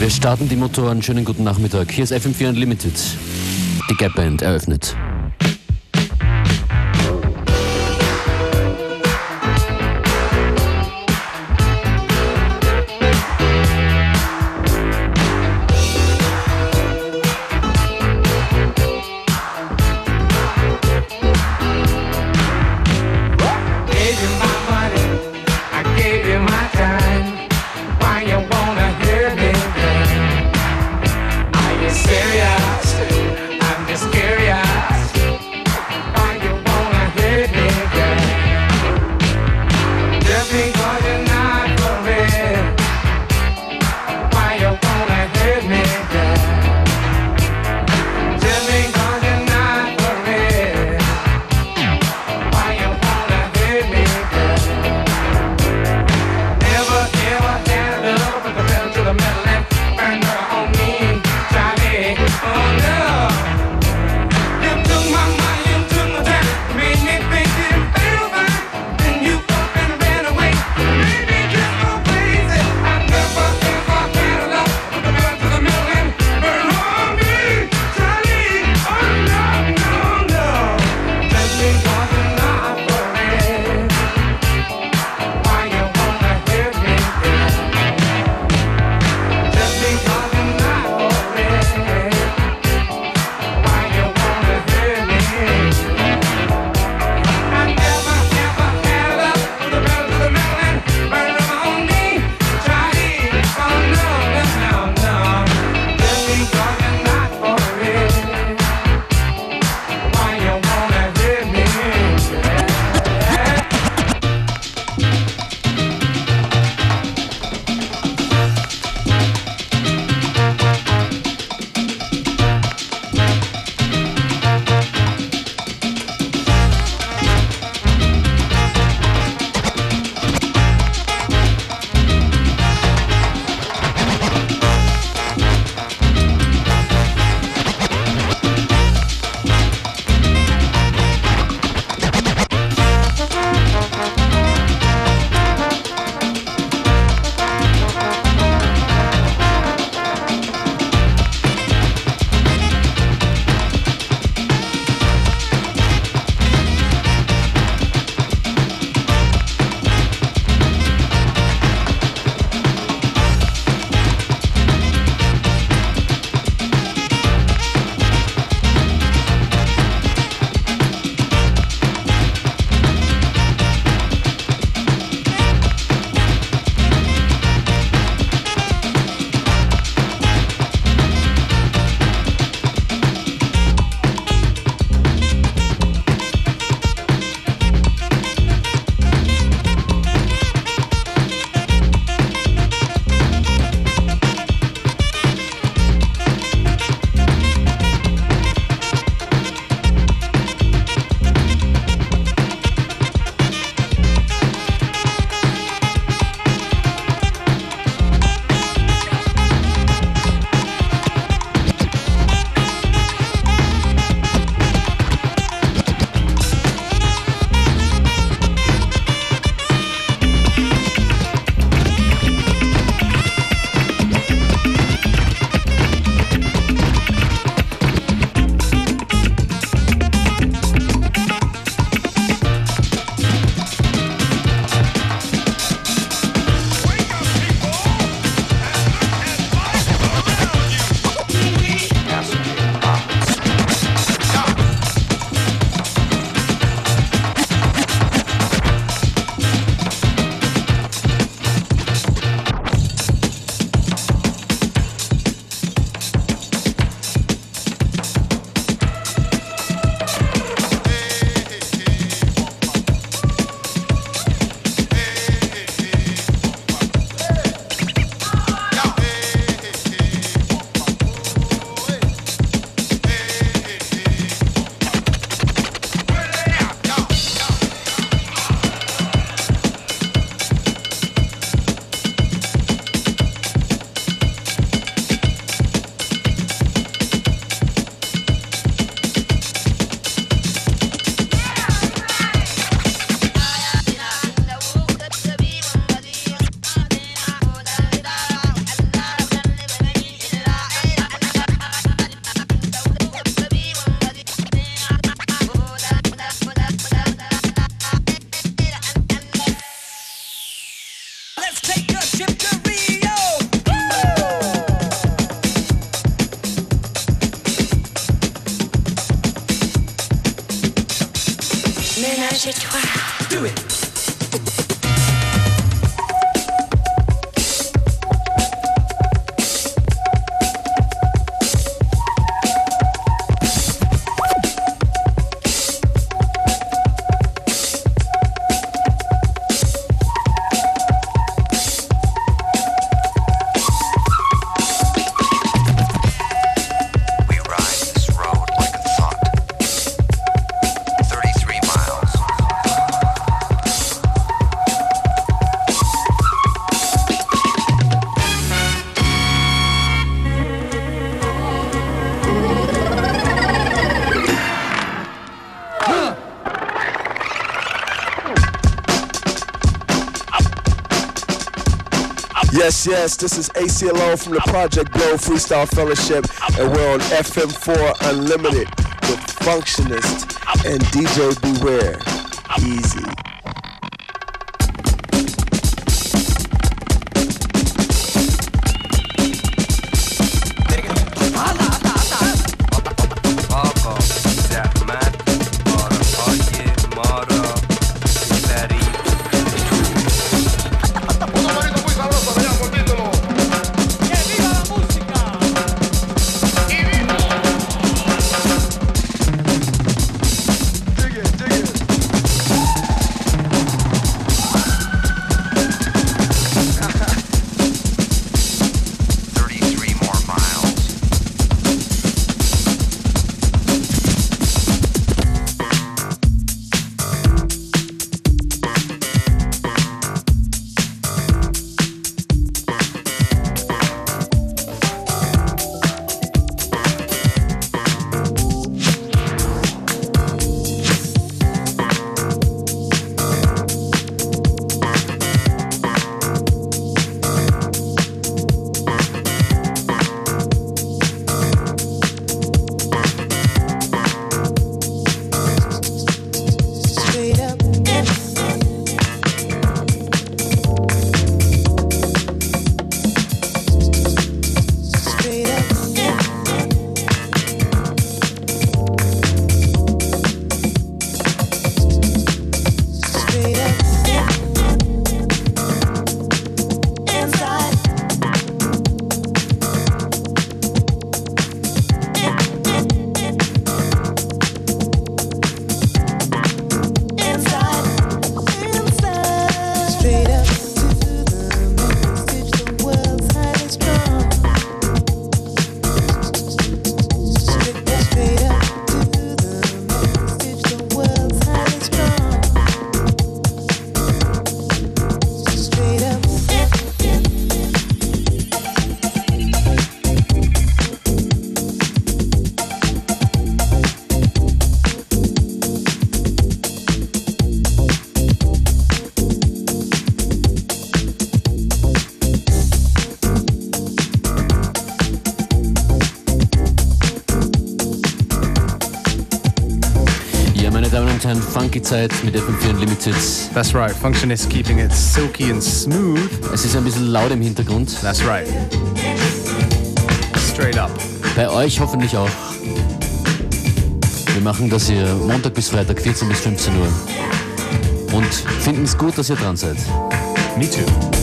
wir starten die Motoren. Schönen guten Nachmittag. Hier ist FM4 Unlimited. Die Gap Band eröffnet. Yes, yes, this is Aceyalone from the Project Blowed Freestyle Fellowship, and we're on FM4 Unlimited with Functionist and DJ Beware. Easy. Zeit mit FM4 Unlimited. That's right. Functionist keeping it silky and smooth. Es ist ein bisschen laut im Hintergrund. That's right. Straight up. Bei euch hoffentlich auch. Wir machen das hier Montag bis Freitag, 14 bis 15 Uhr. Und finden es gut, dass ihr dran seid. Me too.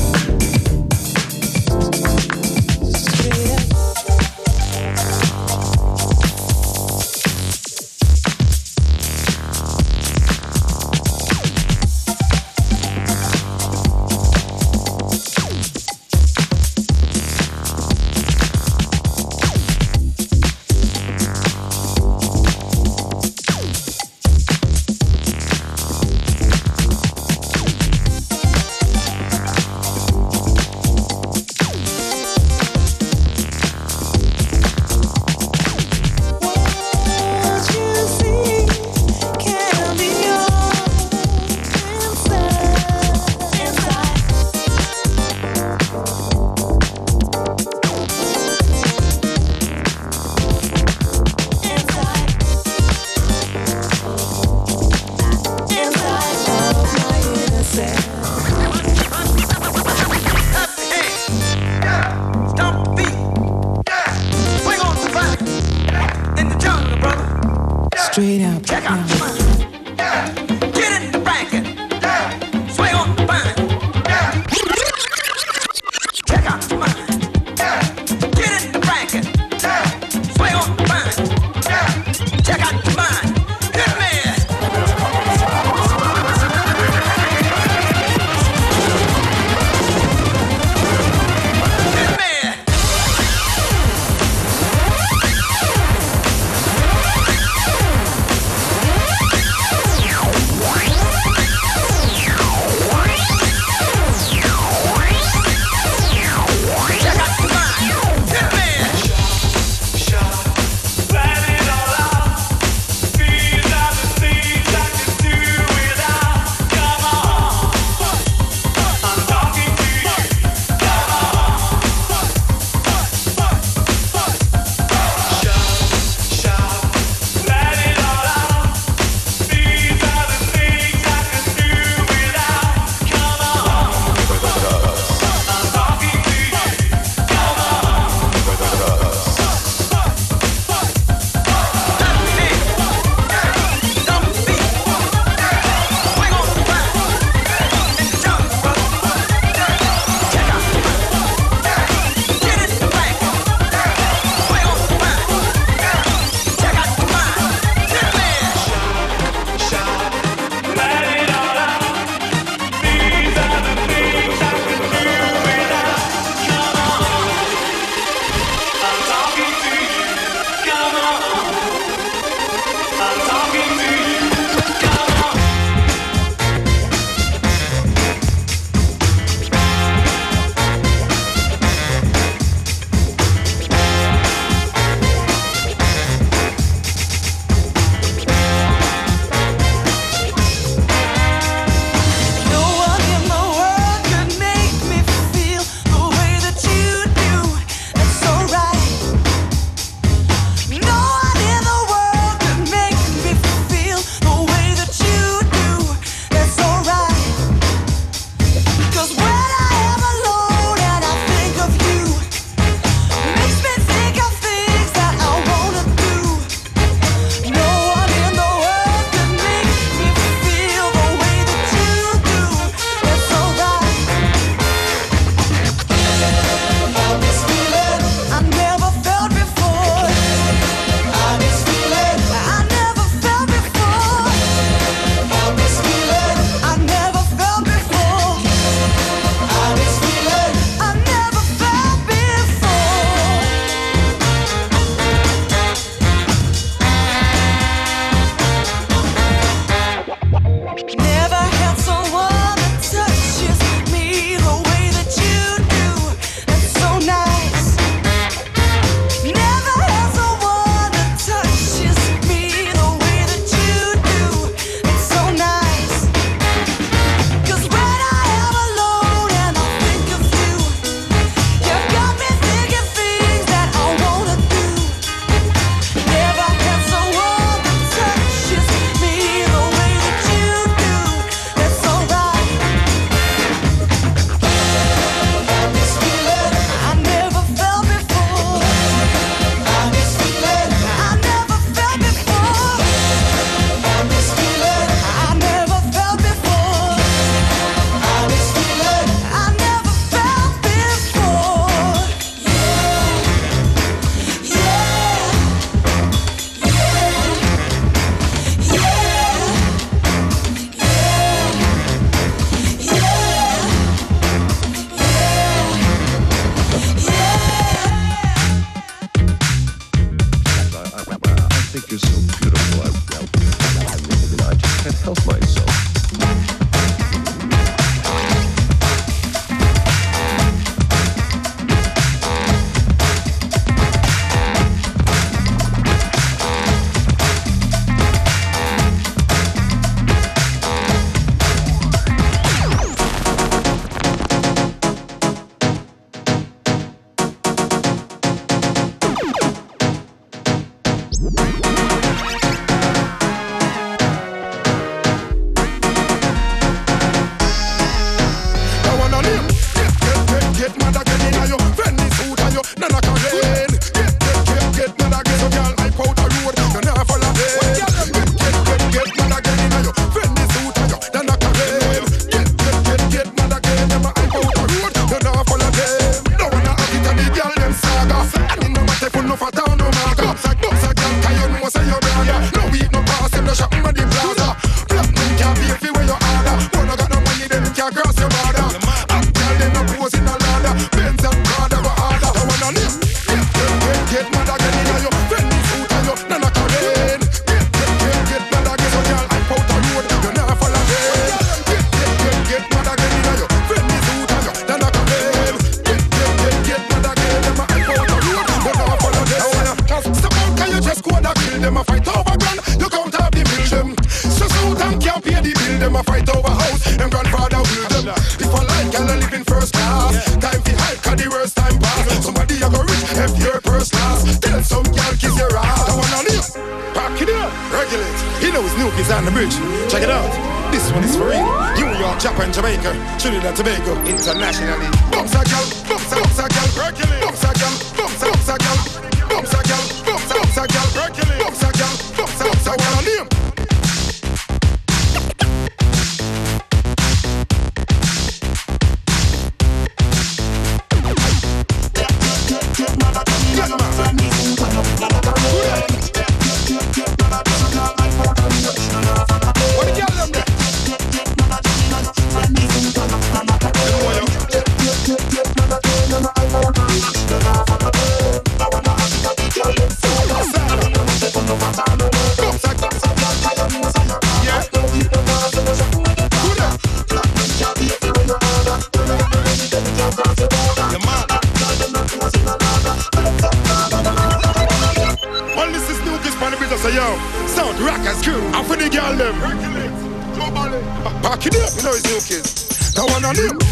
Kick up, you know it's new kids. That one on him.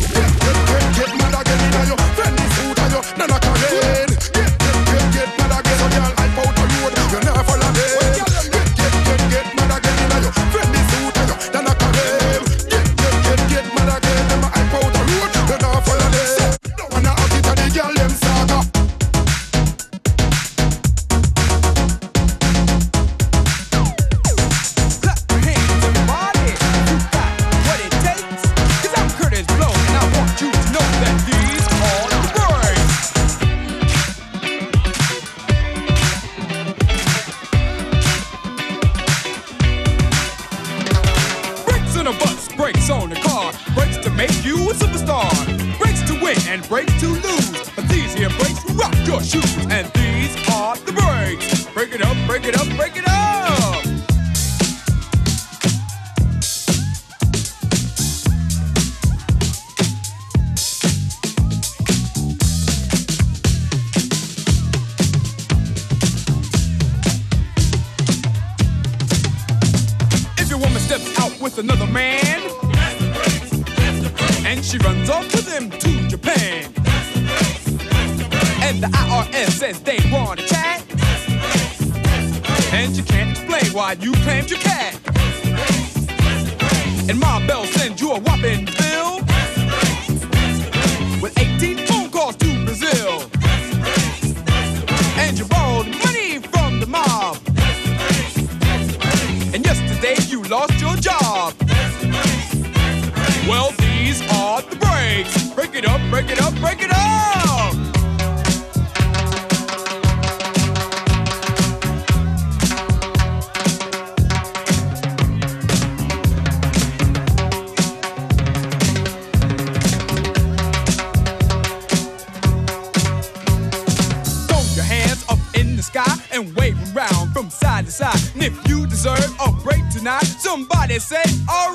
to them to Japan. That's the place, that's the place. And the IRS says they want a chat. Place, and you can't explain why you claimed your cat. And Ma Bell sends you a whopping bill. break it up, break it up, break it up. and wave around from side to side. And if you deserve a break tonight, somebody say, all right.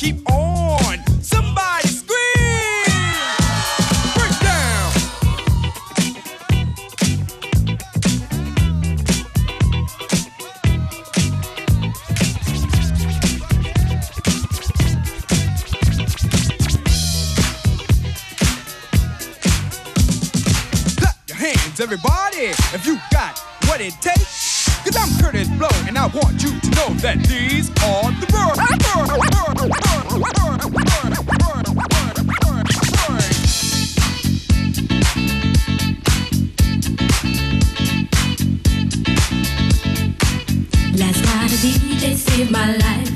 keep on. night a DJ saved my life.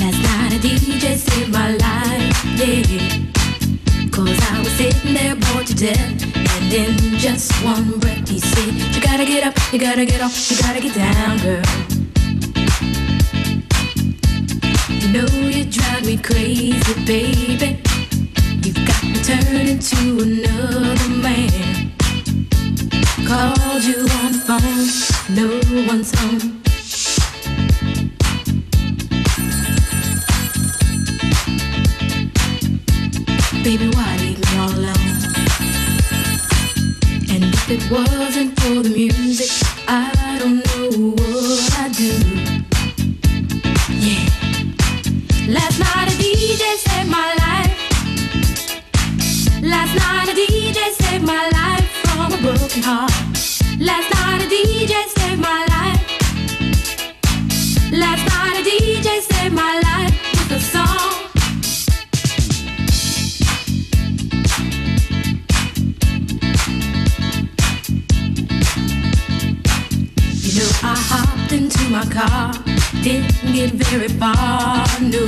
Last night a DJ saved my life, yeah. I was sitting there bored to death. And in just one breath he said, You gotta get up, you gotta get off, you gotta get down, girl. You know you drive me crazy, baby. You've got to turn into another man. Called you on the phone, no one's home. Baby, why leave me all alone? And if it wasn't for the music, I car, didn't get very far, no.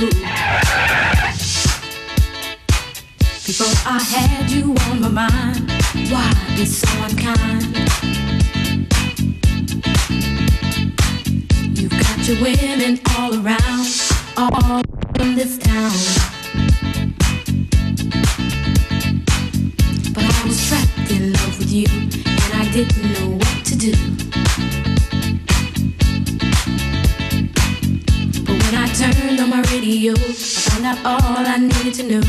Before I had you on my mind, why be so unkind? You've got your women all around, all in this town. But I was trapped in love with you, and I didn't know what on radio, I found out all I needed to know.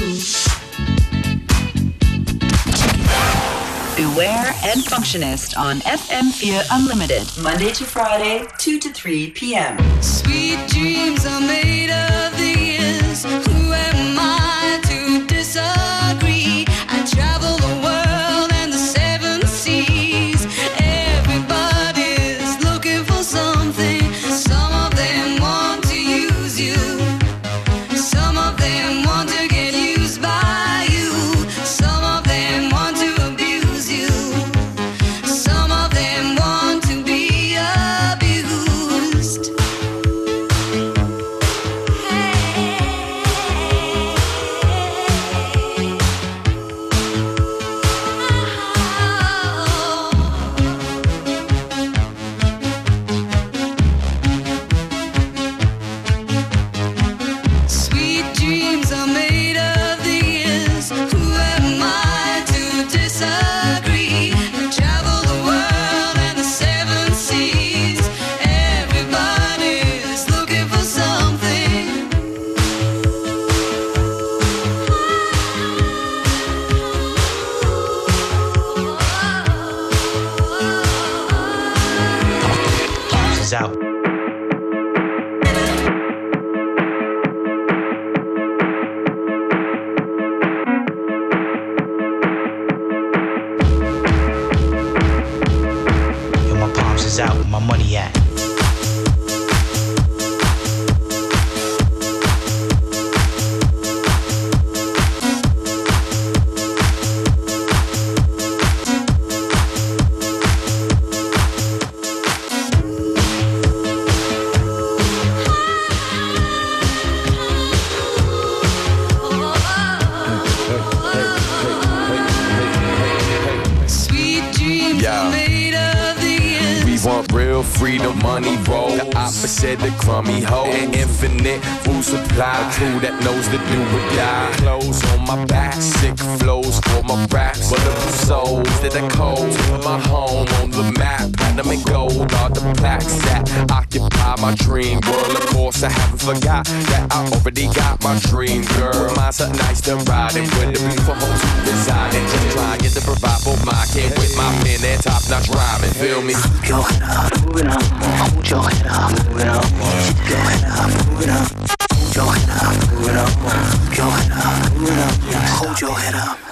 Beware and Functionist on FM4 Unlimited, Monday to Friday, 2 to 3 p.m. Sweet dreams are made of these. Is out. Where my money at? Infinite food supply. A crew that knows the do or die. Clothes on my back, sick flows for my raps. Bulletproof souls that are cold. My home on the map. Platinum and gold are the plaques that occupy my dream world. Of course, I haven't forgot that I already got my dream girl. Mine's something nice to ride and with the beautiful homes in. Just trying to provide for my kid with my pen and top notch rhyming. Feel me? Head up, moving up. Hold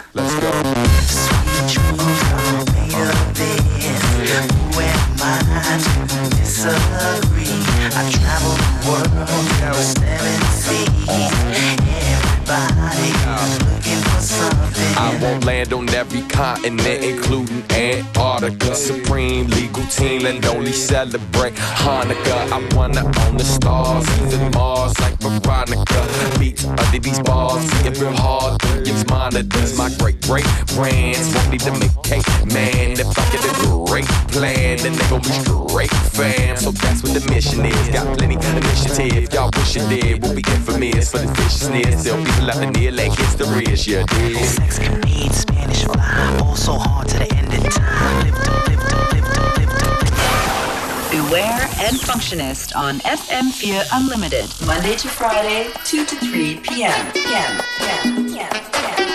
great brands won't need to make cake, man. If I get a great plan, then they gon' be straight fam. So that's what the mission is. Got plenty initiative, y'all wish you did. We'll be infamous for the viciousness. Still people out near like history is your dig. Sex can need Spanish fly. Also hard to the end of time. Lift up, lift up, lift up, lift up. Beware and Functionist on FM4 Unlimited, Monday to Friday, 2 to 3 p.m. p.m. p.m. p.m. p.m.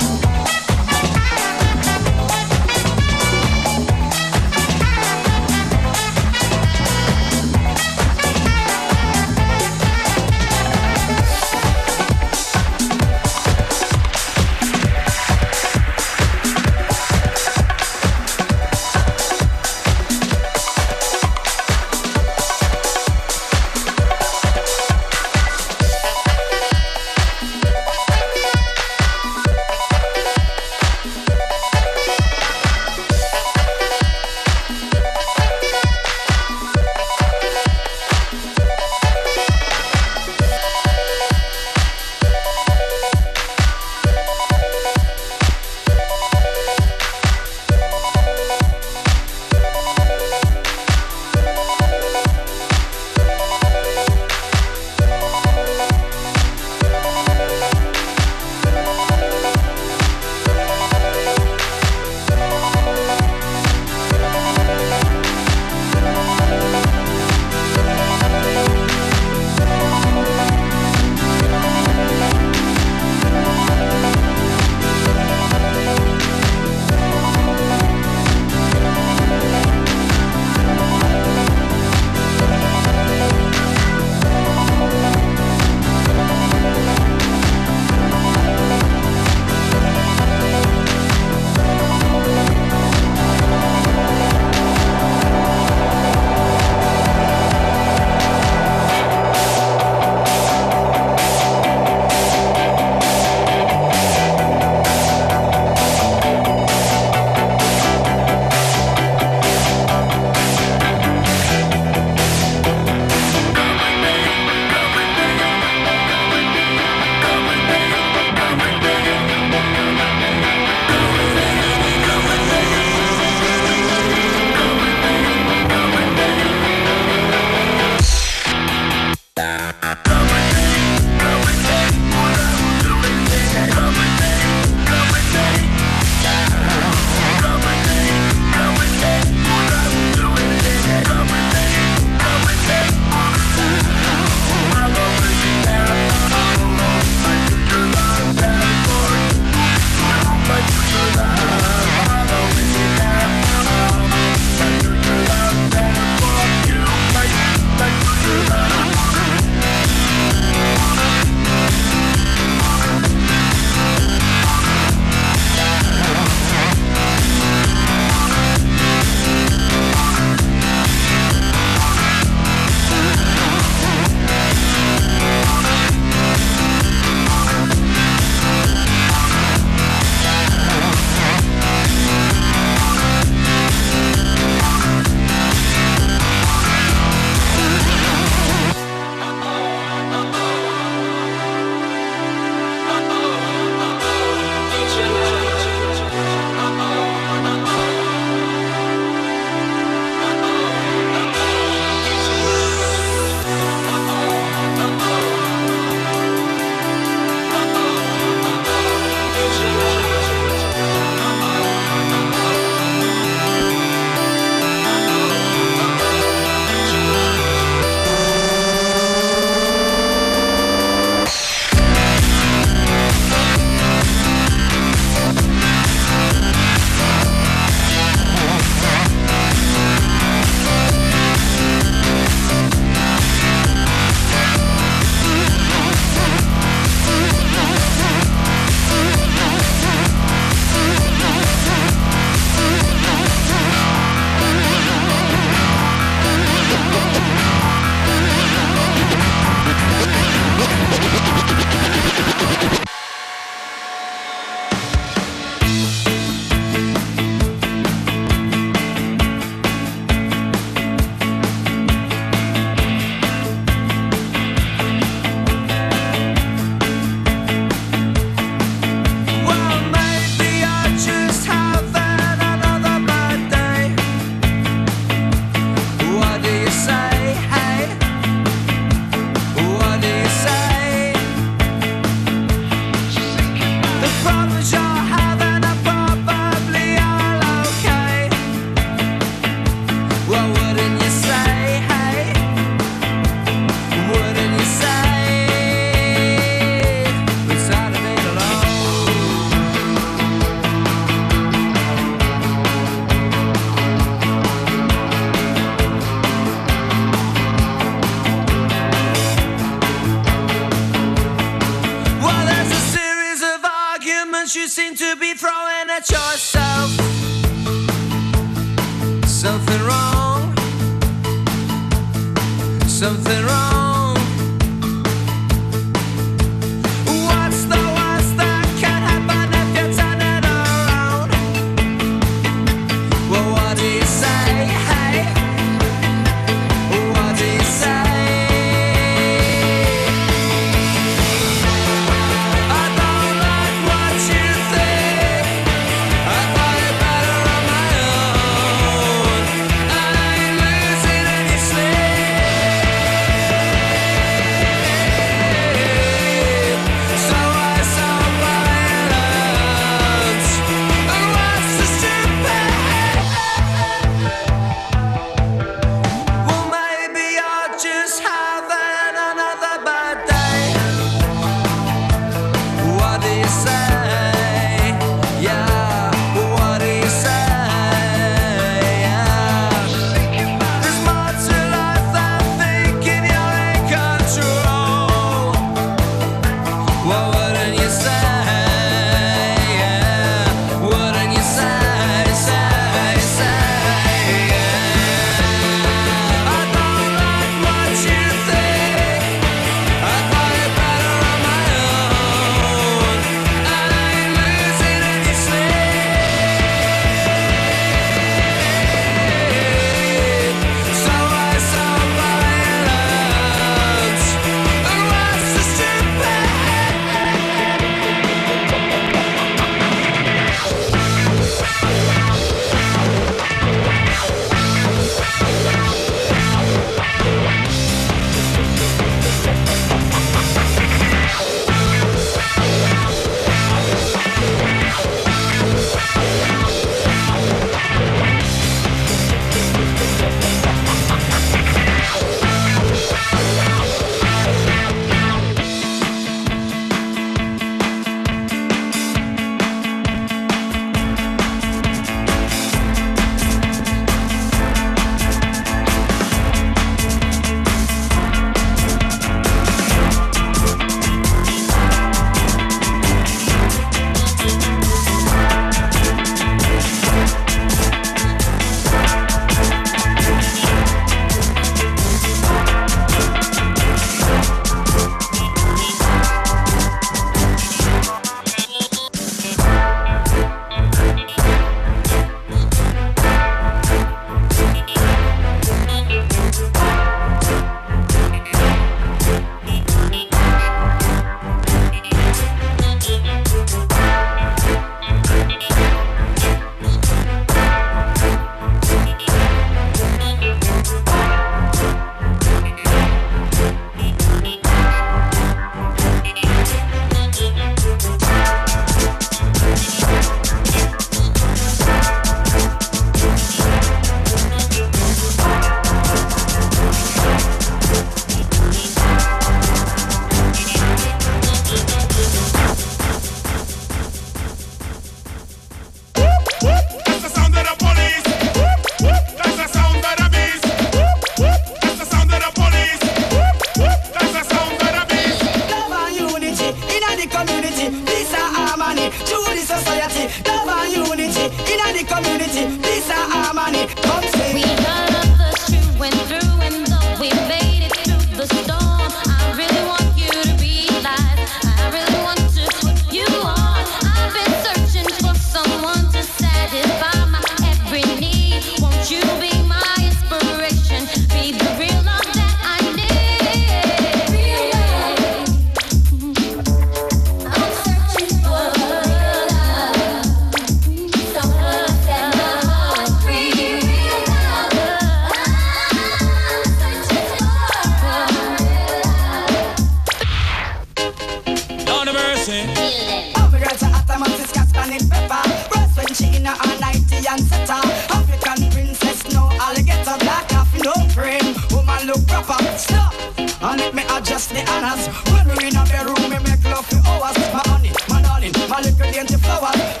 building. Our girls are hot among the scotch and in pepper. Rose when she in her 90 and setter. African princess, no alligator, black half, no cream. Woman look proper, stop. And it may adjust the honors. When we in a bedroom, we make love for hours. My honey, my darling, my little dainty flowers.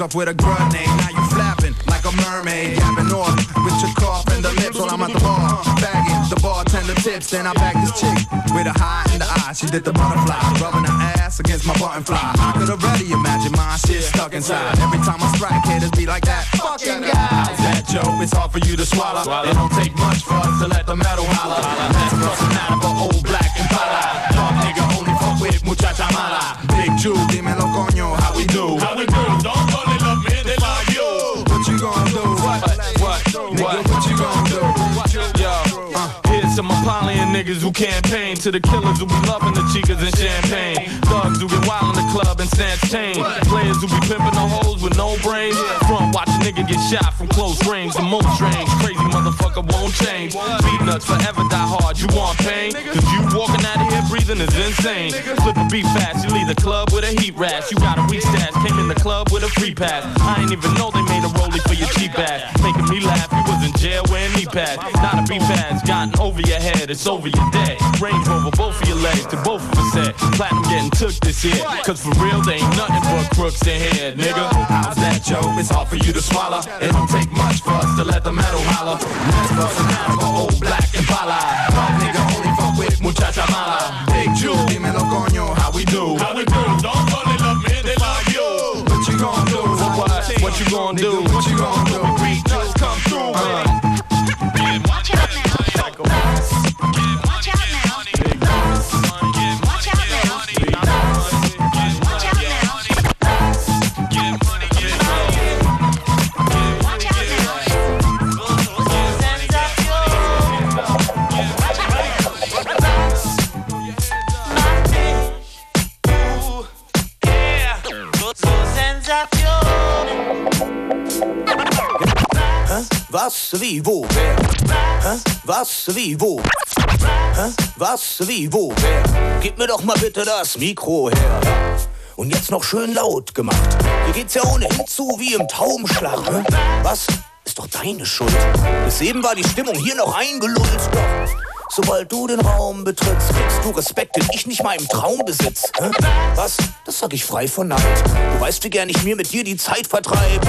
Legs off with a grenade. Now you flapping like a mermaid. Gapping off with your cough and the lips while I'm at the bar. Bagging the bartender tips. Then I bag this chick with a high in the eye. She did the butterfly. Rubbing her ass against my button fly. I could already imagine my shit stuck inside. Every time I strike, haters be like that. Fucking guy. How's that joke? It's hard for you to swallow. It don't take much for us to let the metal holler. Who campaign to the killers who be loving the chicas and champagne. Thugs who get wild in the club and snatch chain. Players who be pimping the hoes with no brains. Front watch a nigga get shot from close range. The most strange, crazy motherfucker won't change. Beatnuts forever die hard. You want pain? Cause you walking out of here breathing is insane. Flip a beat fast, you leave the club with a heat rash. You got a weak stash, came in the club with a free pass. I ain't even know they made a rollie for your cheap ass. Making me laugh, you was in jail wearing knee pads. Not a beat pads, gotten over your head, it's over your dead. Range over both of your legs to both of us said. Platinum getting took this year. Cause for real, they ain't nothing but crooks in here, nigga. How's that, Joe? It's hard for you to swallow. It don't take much for us to let the metal holler. Next personality for old black and pala. Dog nigga only fuck with muchacha mala. Big Ju, dímelo coño, how we do? How we do? Don't only love me, they love you. What you gonna do? What? What what you gonna do? What you gonna do? Beatnuts come through. Uh. Watch out now. Was, wie, wo, wer? Was, wie, wo? Was, wie, wo, wer? Gib mir doch mal bitte das Mikro her. Und jetzt noch schön laut gemacht. Hier geht's ja ohnehin zu wie im Taubenschlag. Hä? Was? Ist doch deine Schuld. Bis eben war die Stimmung hier noch eingelullt. Sobald du den Raum betrittst, kriegst du Respekt, den ich nicht mal im Traum besitz. Hä? Was? Das sag ich frei von Neid. Du weißt, wie gern ich mir mit dir die Zeit vertreibe.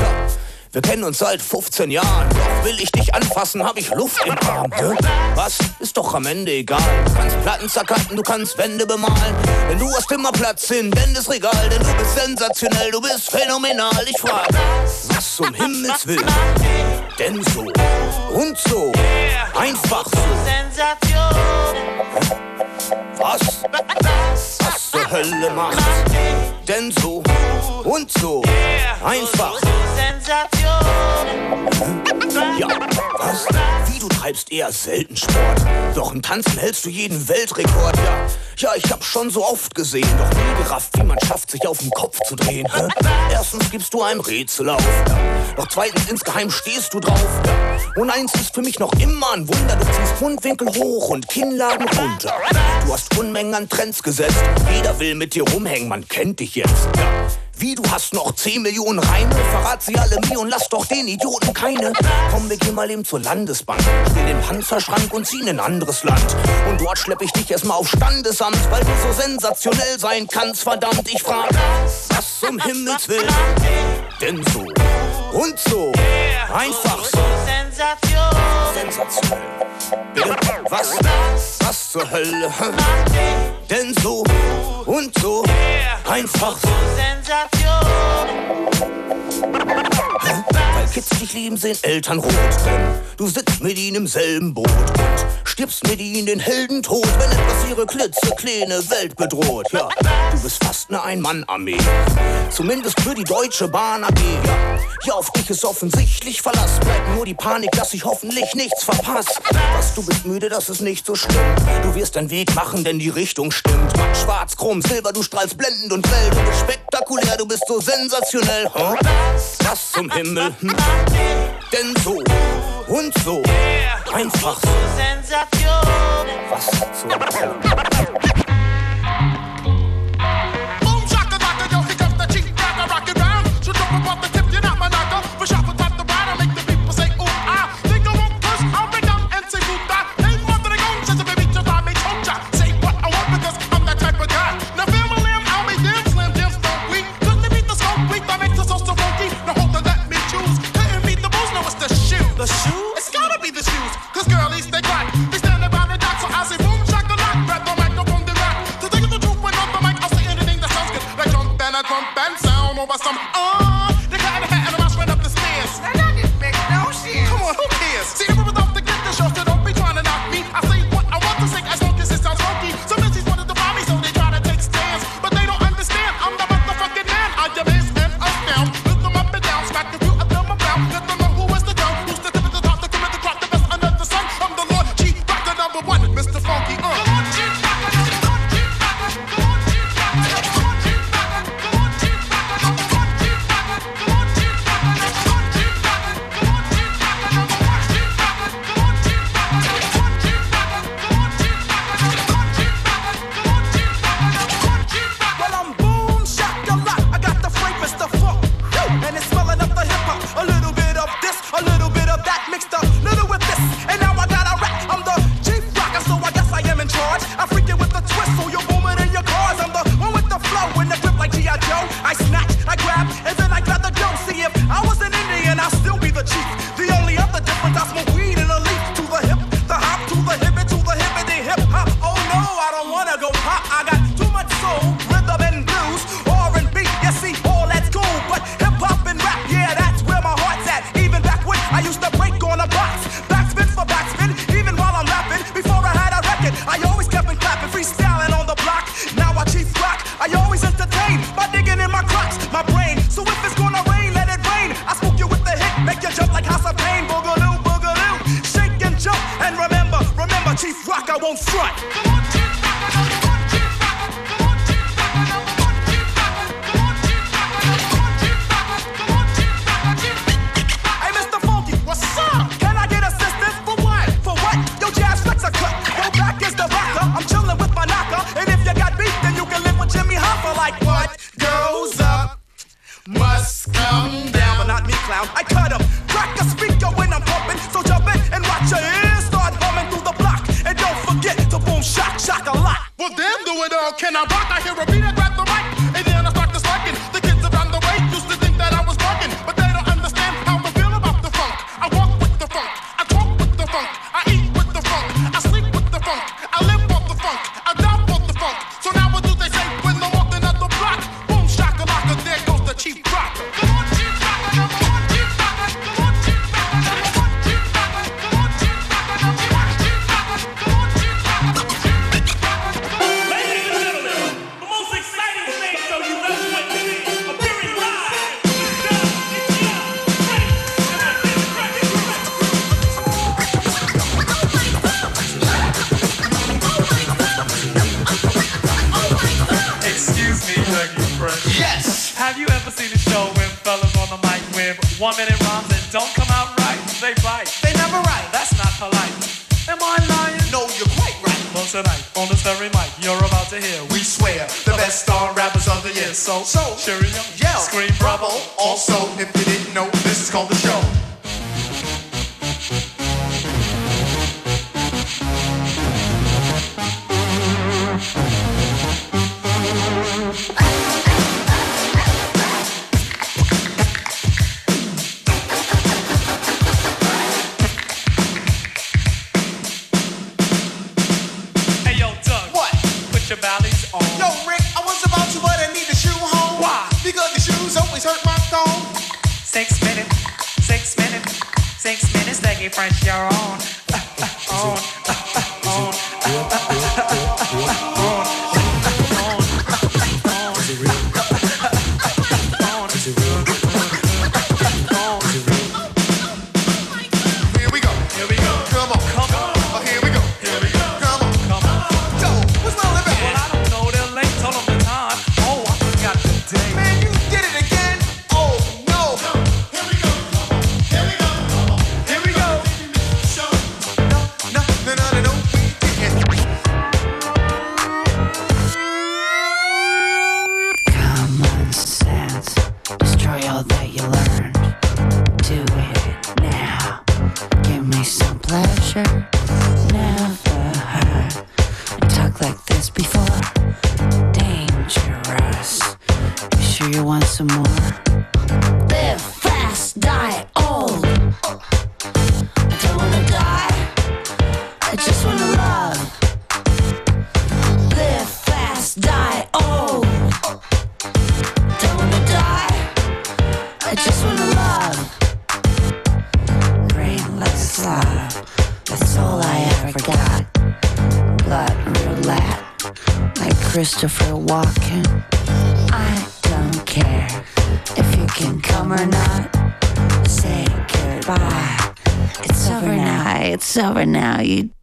Wir kennen uns seit 15 Jahren, doch will ich dich anfassen, hab ich Luft im Arm. Hä? Was? Ist doch am Ende egal. Du kannst Platten zerkatten, du kannst Wände bemalen. Denn du hast immer Platz in Wendes Regal, denn du bist sensationell, du bist phänomenal. Ich frag, was um Himmels Willen? Denn so und so, einfach so. Was? Was zur Hölle macht? Denn so und so, einfach. Ja, was? Wie du treibst eher selten Sport. Doch im Tanzen hältst du jeden Weltrekord. Ja, ja, ich hab schon so oft gesehen, doch nie gerafft, wie man schafft, sich auf den Kopf zu drehen. Hä? Erstens gibst du einem Rätsel auf. Doch zweitens insgeheim stehst du drauf. Und eins ist für mich noch immer ein Wunder. Du ziehst Mundwinkel hoch und Kinnladen runter. Du hast Unmengen an Trends gesetzt. Jeder will mit dir rumhängen, man kennt dich jetzt. Ja. Wie, du hast noch 10 Millionen Reime? Verrat sie alle mir und lass doch den Idioten keine. Komm, wir gehen mal eben zur Landesbank. Stell den Panzerschrank und zieh in ein anderes Land. Und dort schlepp ich dich erstmal auf Standesamt, weil du so sensationell sein kannst. Verdammt, ich frag, was um Himmels Willen? Denn so und so, einfach so. Sensationell. Bitte, was? Was zur Hölle? Denn so und so, einfach so. Hä? Kids dich lieben, sehen Eltern rot. Denn du sitzt mit ihnen im selben Boot und stirbst mit ihnen den Heldentod, wenn etwas ihre klitzekleine Welt bedroht. Ja, du bist fast eine Ein-Mann-Armee. Zumindest für die Deutsche Bahn AG. Ja, ja, auf dich ist offensichtlich Verlass. Bleibt nur die Panik, dass ich hoffentlich nichts verpasse. Was, du bist müde, das ist nicht so schlimm. Du wirst deinen Weg machen, denn die Richtung stimmt. Matt, schwarz, chrom, silber, du strahlst blendend und grell. Du bist spektakulär, du bist so sensationell. Huh? Was zum Himmel? Hm? Denn so und so. Einfach so. Sensation. Was zur Hölle? Over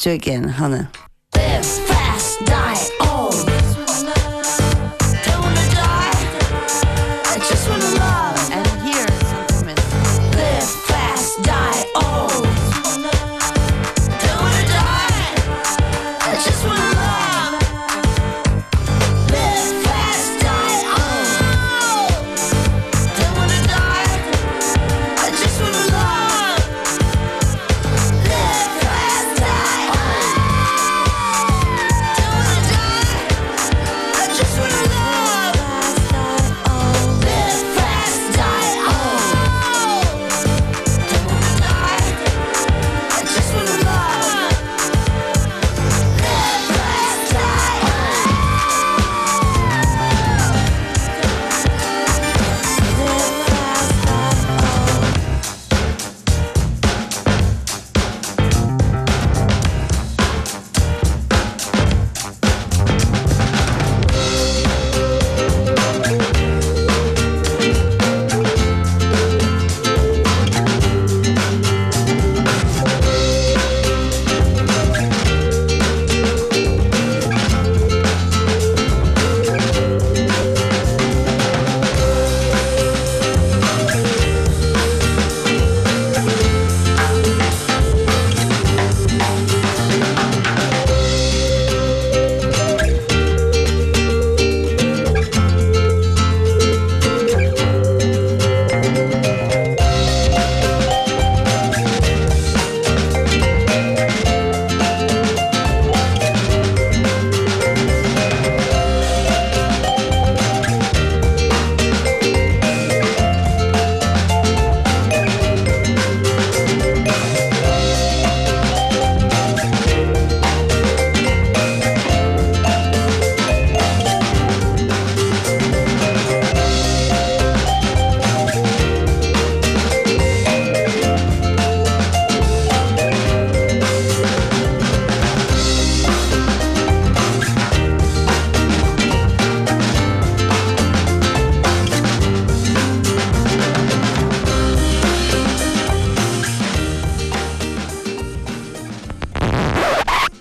Do again, Hannah.